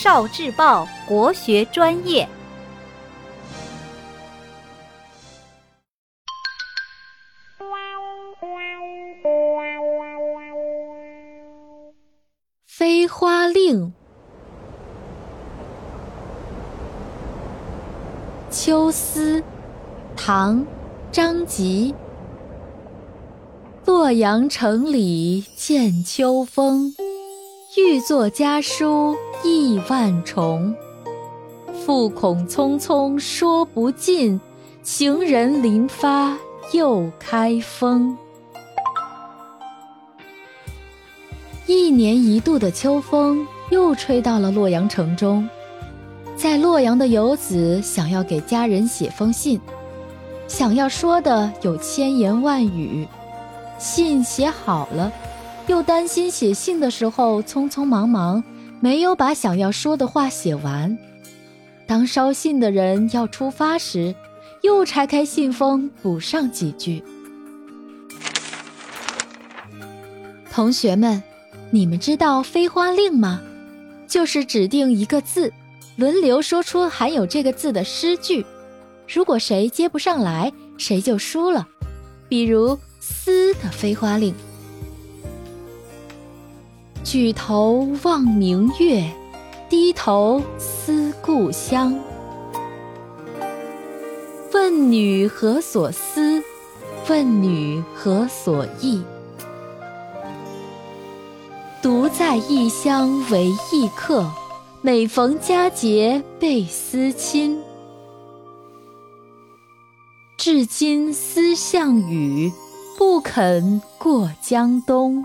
少智报国学专业。飞花令，《秋思》唐·张籍。洛阳城里见秋风，欲作家书意万重。复恐匆匆说不尽，行人临发又开封。一年一度的秋风又吹到了洛阳城中，在洛阳的游子想要给家人写封信，想要说的有千言万语。信写好了，又担心写信的时候匆匆忙忙，没有把想要说的话写完。当捎信的人要出发时，又拆开信封补上几句。同学们，你们知道飞花令吗？就是指定一个字，轮流说出含有这个字的诗句，如果谁接不上来，谁就输了。比如。思的飞花令，举头望明月，低头思故乡。问女何所思？问女何所忆？独在异乡为异客，每逢佳节倍思亲。至今思项羽。不肯过江东。